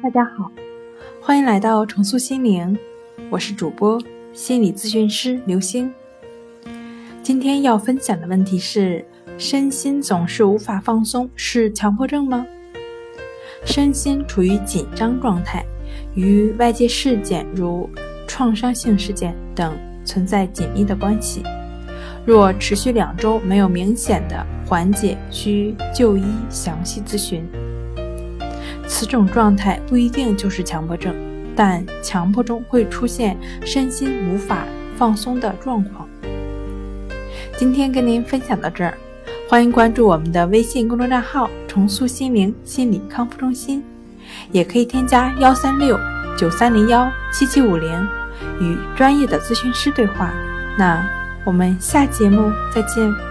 大家好，欢迎来到重塑心灵，我是主播心理咨询师刘星。今天要分享的问题是：身心总是无法放松，是强迫症吗？身心处于紧张状态，与外界事件如创伤性事件等存在紧密的关系。若持续两周没有明显的缓解，需就医详细咨询。此种状态不一定就是强迫症，但强迫中会出现身心无法放松的状况。今天跟您分享到这儿，欢迎关注我们的微信公众账号“重塑心灵心理康复中心”，也可以添加幺三六九三零幺七七五零与专业的咨询师对话。那。我们下节目再见。